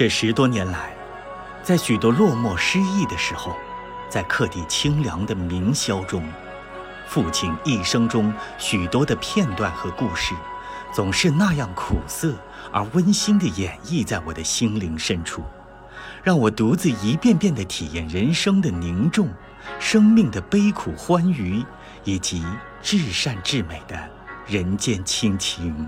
这十多年来在许多落寞失意的时候在客地清凉的明宵中父亲一生中许多的片段和故事总是那样苦涩而温馨地演绎在我的心灵深处让我独自一遍遍地体验人生的凝重生命的悲苦欢愉以及至善至美的人间亲情。